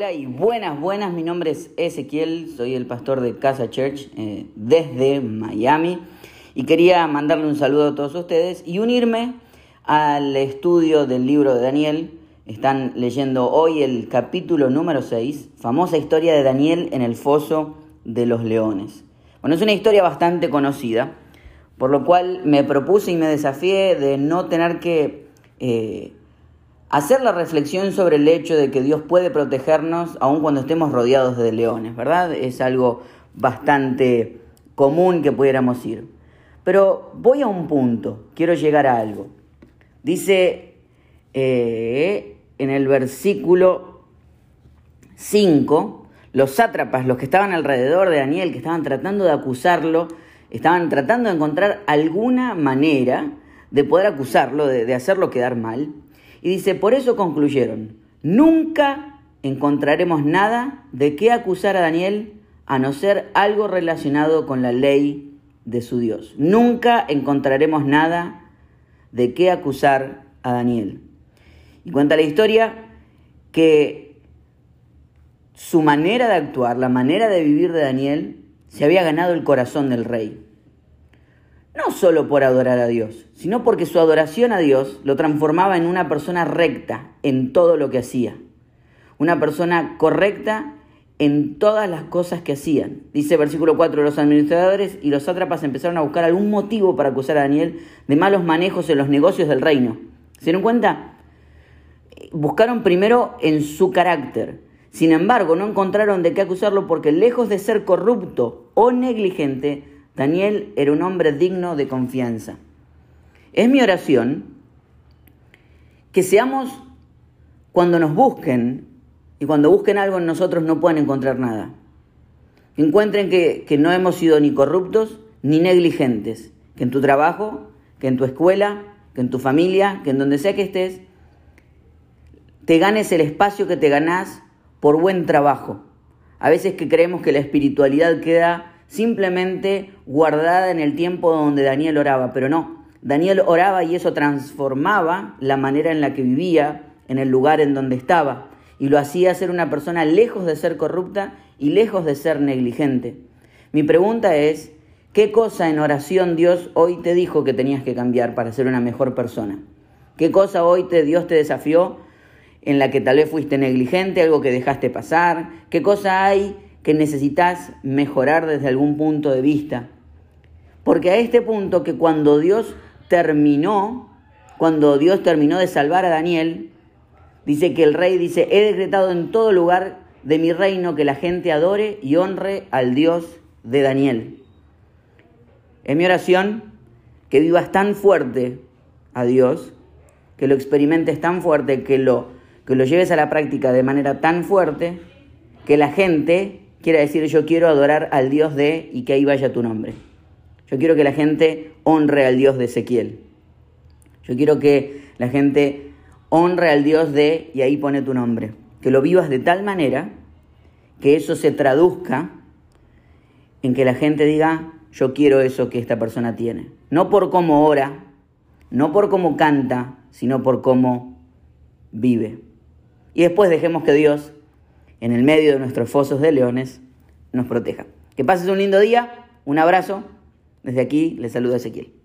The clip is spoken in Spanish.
Hola y buenas, buenas. Mi nombre es Ezequiel, soy el pastor de Casa Church eh, desde Miami y quería mandarle un saludo a todos ustedes y unirme al estudio del libro de Daniel. Están leyendo hoy el capítulo número 6, famosa historia de Daniel en el foso de los leones. Bueno, es una historia bastante conocida, por lo cual me propuse y me desafié de no tener que... Eh, hacer la reflexión sobre el hecho de que Dios puede protegernos aun cuando estemos rodeados de leones, ¿verdad? Es algo bastante común que pudiéramos ir. Pero voy a un punto, quiero llegar a algo. Dice eh, en el versículo 5, los sátrapas, los que estaban alrededor de Daniel, que estaban tratando de acusarlo, estaban tratando de encontrar alguna manera de poder acusarlo, de, de hacerlo quedar mal. Y dice, por eso concluyeron, nunca encontraremos nada de qué acusar a Daniel a no ser algo relacionado con la ley de su Dios. Nunca encontraremos nada de qué acusar a Daniel. Y cuenta la historia que su manera de actuar, la manera de vivir de Daniel, se había ganado el corazón del rey no solo por adorar a Dios, sino porque su adoración a Dios lo transformaba en una persona recta en todo lo que hacía, una persona correcta en todas las cosas que hacían. Dice versículo 4, los administradores y los sátrapas empezaron a buscar algún motivo para acusar a Daniel de malos manejos en los negocios del reino. ¿Se dieron cuenta? Buscaron primero en su carácter. Sin embargo, no encontraron de qué acusarlo porque lejos de ser corrupto o negligente, Daniel era un hombre digno de confianza. Es mi oración que seamos, cuando nos busquen, y cuando busquen algo en nosotros no puedan encontrar nada. encuentren que, que no hemos sido ni corruptos ni negligentes, que en tu trabajo, que en tu escuela, que en tu familia, que en donde sea que estés, te ganes el espacio que te ganás por buen trabajo. A veces que creemos que la espiritualidad queda simplemente guardada en el tiempo donde Daniel oraba, pero no, Daniel oraba y eso transformaba la manera en la que vivía, en el lugar en donde estaba, y lo hacía ser una persona lejos de ser corrupta y lejos de ser negligente. Mi pregunta es, ¿qué cosa en oración Dios hoy te dijo que tenías que cambiar para ser una mejor persona? ¿Qué cosa hoy te, Dios te desafió en la que tal vez fuiste negligente, algo que dejaste pasar? ¿Qué cosa hay que necesitas mejorar desde algún punto de vista. Porque a este punto que cuando Dios terminó, cuando Dios terminó de salvar a Daniel, dice que el rey dice, he decretado en todo lugar de mi reino que la gente adore y honre al Dios de Daniel. Es mi oración que vivas tan fuerte a Dios, que lo experimentes tan fuerte, que lo, que lo lleves a la práctica de manera tan fuerte, que la gente quiere decir yo quiero adorar al Dios de y que ahí vaya tu nombre. Yo quiero que la gente honre al Dios de Ezequiel. Yo quiero que la gente honre al Dios de y ahí pone tu nombre. Que lo vivas de tal manera que eso se traduzca en que la gente diga, yo quiero eso que esta persona tiene. No por cómo ora, no por cómo canta, sino por cómo vive. Y después dejemos que Dios en el medio de nuestros fosos de leones, nos proteja. Que pases un lindo día, un abrazo. Desde aquí les saluda Ezequiel.